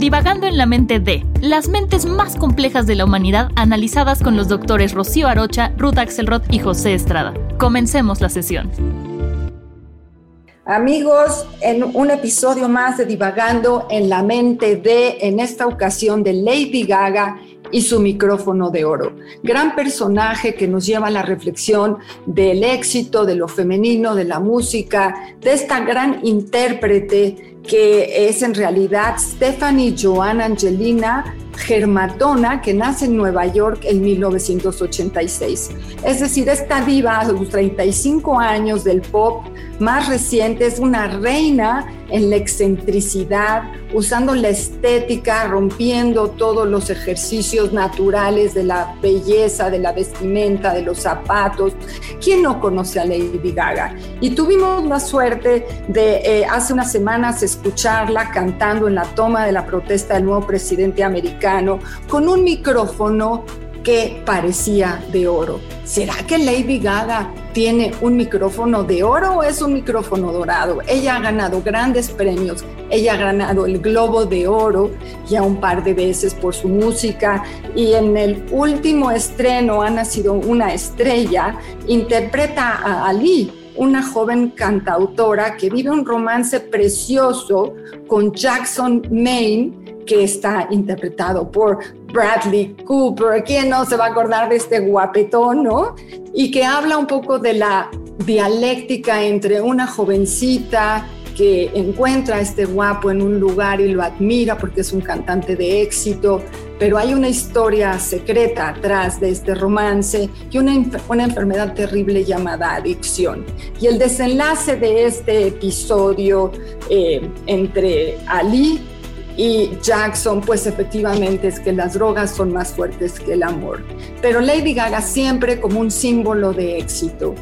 Divagando en la mente de las mentes más complejas de la humanidad analizadas con los doctores Rocío Arocha, Ruth Axelrod y José Estrada. Comencemos la sesión. Amigos, en un episodio más de Divagando en la mente de, en esta ocasión de Lady Gaga y su micrófono de oro. Gran personaje que nos lleva a la reflexión del éxito, de lo femenino, de la música, de esta gran intérprete que es en realidad Stephanie Joan Angelina Germatona, que nace en Nueva York en 1986. Es decir, esta diva a los 35 años del pop más reciente es una reina en la excentricidad, usando la estética, rompiendo todos los ejercicios naturales de la belleza, de la vestimenta, de los zapatos. ¿Quién no conoce a Lady Gaga? Y tuvimos la suerte de eh, hace unas semanas escucharla cantando en la toma de la protesta del nuevo presidente americano con un micrófono que parecía de oro. ¿Será que Lady Gaga tiene un micrófono de oro o es un micrófono dorado? Ella ha ganado grandes premios, ella ha ganado el Globo de Oro ya un par de veces por su música y en el último estreno ha nacido una estrella, interpreta a Ali, una joven cantautora que vive un romance precioso con Jackson Maine, que está interpretado por Bradley Cooper, ¿quién no se va a acordar de este guapetón, no? Y que habla un poco de la dialéctica entre una jovencita que encuentra a este guapo en un lugar y lo admira porque es un cantante de éxito, pero hay una historia secreta atrás de este romance y una, una enfermedad terrible llamada adicción. Y el desenlace de este episodio eh, entre Ali y Jackson, pues efectivamente es que las drogas son más fuertes que el amor. Pero Lady Gaga siempre como un símbolo de éxito.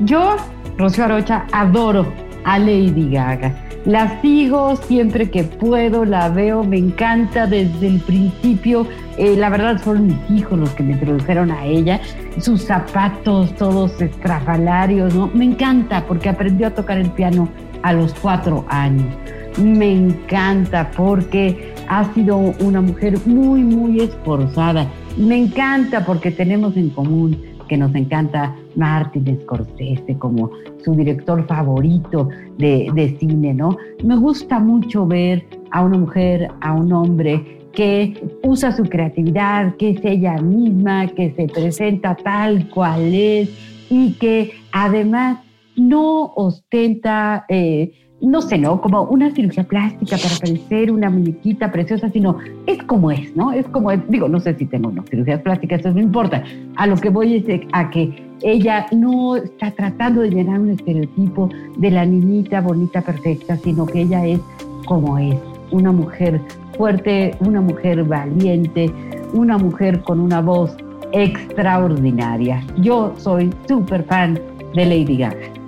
Yo, Rocío Arocha, adoro a Lady Gaga. La sigo siempre que puedo, la veo, me encanta desde el principio. Eh, la verdad fueron mis hijos los que me introdujeron a ella. Sus zapatos todos estrafalarios, ¿no? Me encanta porque aprendió a tocar el piano a los cuatro años me encanta porque ha sido una mujer muy, muy esforzada. Me encanta porque tenemos en común que nos encanta Martin Scorsese como su director favorito de, de cine, ¿no? Me gusta mucho ver a una mujer, a un hombre que usa su creatividad, que es ella misma, que se presenta tal cual es y que además no ostenta eh, no sé, ¿no? Como una cirugía plástica para parecer una muñequita preciosa, sino es como es, ¿no? Es como es. Digo, no sé si tengo no, cirugías plásticas, eso no importa. A lo que voy es a que ella no está tratando de llenar un estereotipo de la niñita bonita, perfecta, sino que ella es como es, una mujer fuerte, una mujer valiente, una mujer con una voz extraordinaria. Yo soy súper fan de Lady Gaga.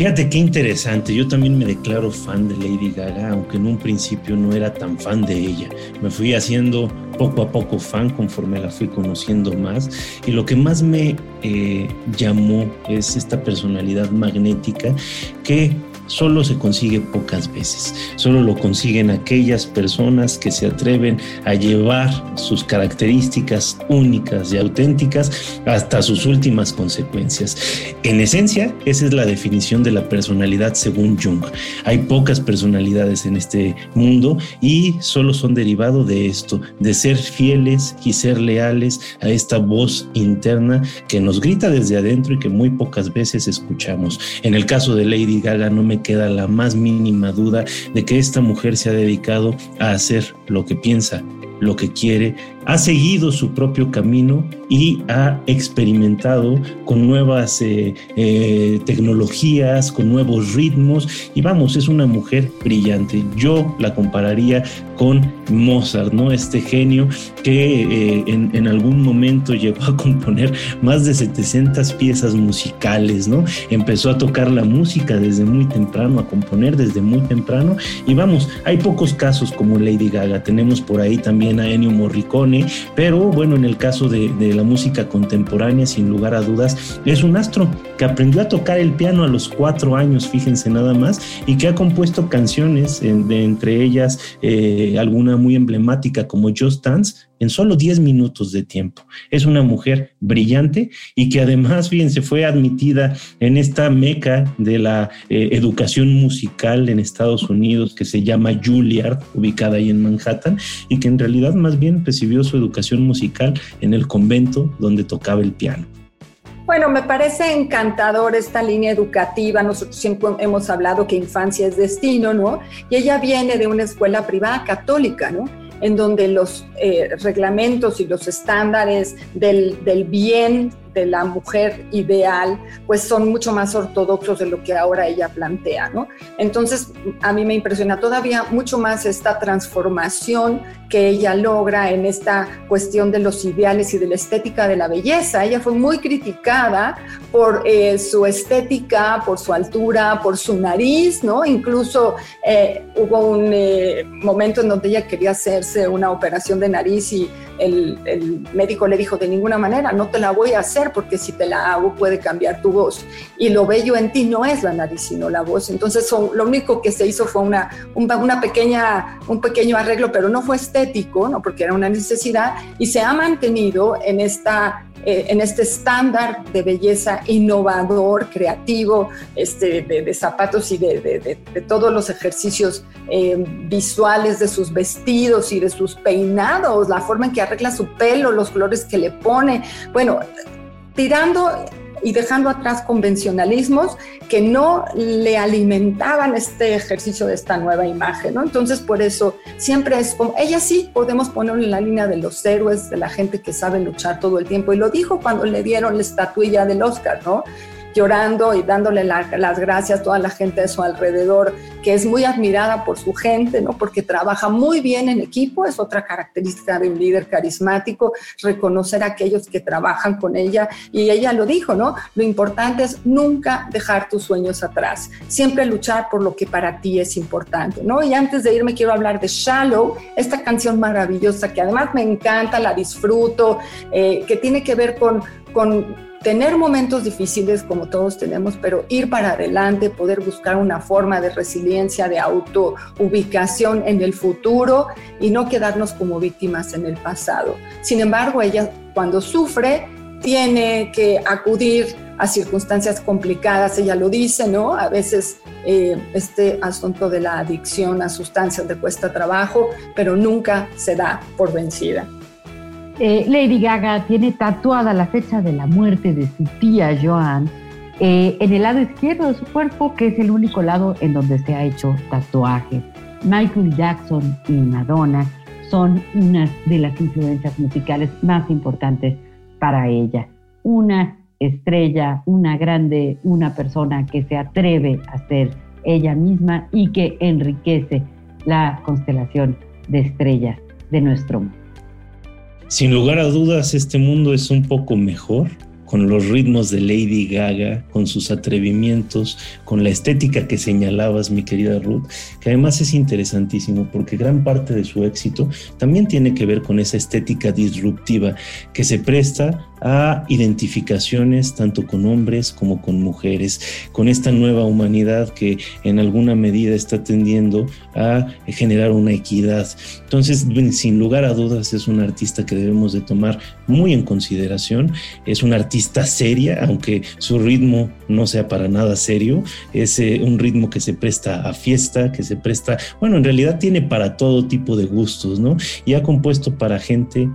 Fíjate qué interesante, yo también me declaro fan de Lady Gaga, aunque en un principio no era tan fan de ella. Me fui haciendo poco a poco fan conforme la fui conociendo más y lo que más me eh, llamó es esta personalidad magnética que solo se consigue pocas veces. Solo lo consiguen aquellas personas que se atreven a llevar sus características únicas y auténticas hasta sus últimas consecuencias. En esencia, esa es la definición de la personalidad según Jung. Hay pocas personalidades en este mundo y solo son derivado de esto, de ser fieles y ser leales a esta voz interna que nos grita desde adentro y que muy pocas veces escuchamos. En el caso de Lady Gaga no me queda la más mínima duda de que esta mujer se ha dedicado a hacer lo que piensa, lo que quiere ha seguido su propio camino y ha experimentado con nuevas eh, eh, tecnologías, con nuevos ritmos y vamos, es una mujer brillante. Yo la compararía con Mozart, ¿no? Este genio que eh, en, en, algún momento llegó a componer más de 700 piezas musicales, ¿no? Empezó a tocar la música desde muy temprano, a componer desde muy temprano y vamos, hay pocos casos como Lady Gaga, tenemos por ahí también a Ennio Morricone, pero bueno, en el caso de, de la música contemporánea, sin lugar a dudas, es un astro que aprendió a tocar el piano a los cuatro años, fíjense nada más, y que ha compuesto canciones, de, entre ellas eh, alguna muy emblemática como Just Dance, en solo 10 minutos de tiempo. Es una mujer brillante y que además, fíjense, fue admitida en esta meca de la eh, educación musical en Estados Unidos que se llama Juilliard, ubicada ahí en Manhattan, y que en realidad más bien recibió su educación musical en el convento donde tocaba el piano. Bueno, me parece encantador esta línea educativa. Nosotros siempre hemos hablado que infancia es destino, ¿no? Y ella viene de una escuela privada católica, ¿no? En donde los eh, reglamentos y los estándares del, del bien de la mujer ideal, pues son mucho más ortodoxos de lo que ahora ella plantea, ¿no? Entonces, a mí me impresiona todavía mucho más esta transformación que ella logra en esta cuestión de los ideales y de la estética de la belleza. Ella fue muy criticada por eh, su estética, por su altura, por su nariz, ¿no? Incluso eh, hubo un eh, momento en donde ella quería hacerse una operación de nariz y el, médico le dijo de ninguna manera, no te la voy a hacer porque si te la hago puede cambiar tu voz. Y lo bello en ti no es la nariz, sino la voz. Entonces son, lo único que se hizo fue una, una pequeña, un pequeño arreglo, pero no fue estético, ¿no? porque era una necesidad, y se ha mantenido en esta eh, en este estándar de belleza innovador, creativo, este, de, zapatos y de, todos los ejercicios eh, visuales de sus vestidos y de sus peinados, la forma en que arregla su pelo, los colores que le pone. Bueno, tirando y dejando atrás convencionalismos que no le alimentaban este ejercicio de esta nueva imagen, ¿no? Entonces, por eso siempre es como, ella sí podemos ponerle en la línea de los héroes, de la gente que sabe luchar todo el tiempo, y lo dijo cuando le dieron la estatuilla del Oscar, ¿no? Llorando y dándole las gracias a toda la gente de su alrededor, que es muy admirada por su gente, ¿no? Porque trabaja muy bien en equipo, es otra característica de un líder carismático, reconocer a aquellos que trabajan con ella. Y ella lo dijo, ¿no? Lo importante es nunca dejar tus sueños atrás, siempre luchar por lo que para ti es importante, ¿no? Y antes de irme quiero hablar de Shallow, esta canción maravillosa que además me encanta, la disfruto, eh, que tiene que ver con, con tener momentos difíciles como todos tenemos, pero ir para adelante, poder buscar una forma de resiliencia, de autoubicación en el futuro y no quedarnos como víctimas en el pasado. Sin embargo, ella cuando sufre tiene que acudir a circunstancias complicadas, ella lo dice, ¿no? A veces eh, este asunto de la adicción a sustancias le cuesta trabajo, pero nunca se da por vencida. Eh, Lady Gaga tiene tatuada la fecha de la muerte de su tía Joan eh, en el lado izquierdo de su cuerpo, que es el único lado en donde se ha hecho tatuaje. Michael Jackson y Madonna son unas de las influencias musicales más importantes para ella. Una estrella, una grande, una persona que se atreve a ser ella misma y que enriquece la constelación de estrellas de nuestro mundo. Sin lugar a dudas, este mundo es un poco mejor con los ritmos de Lady Gaga, con sus atrevimientos, con la estética que señalabas, mi querida Ruth, que además es interesantísimo porque gran parte de su éxito también tiene que ver con esa estética disruptiva que se presta a identificaciones tanto con hombres como con mujeres, con esta nueva humanidad que en alguna medida está tendiendo a generar una equidad. Entonces, sin lugar a dudas, es una artista que debemos de tomar muy en consideración. Es una artista seria, aunque su ritmo no sea para nada serio. Es eh, un ritmo que se presta a fiesta, que se presta, bueno, en realidad tiene para todo tipo de gustos, ¿no? Y ha compuesto para gente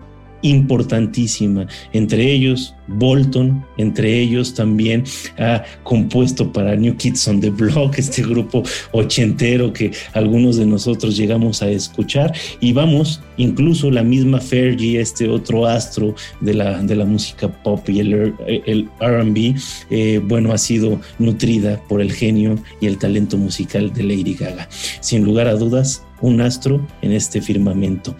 importantísima. Entre ellos, Bolton, entre ellos también ha compuesto para New Kids on the Block, este grupo ochentero que algunos de nosotros llegamos a escuchar. Y vamos, incluso la misma Fergie, este otro astro de la, de la música pop y el, RB, eh, bueno, ha sido nutrida por el genio y el talento musical de Lady Gaga. Sin lugar a dudas, un astro en este firmamento.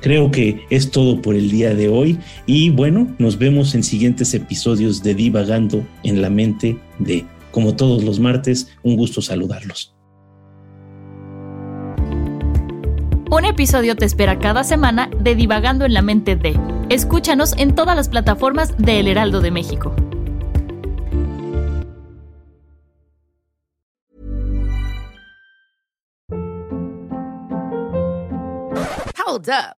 Creo que es todo por el día de hoy y bueno, nos vemos en siguientes episodios de Divagando en la mente de, como todos los martes, un gusto saludarlos. Un episodio te espera cada semana de Divagando en la mente de. Escúchanos en todas las plataformas de El Heraldo de México. Hold up.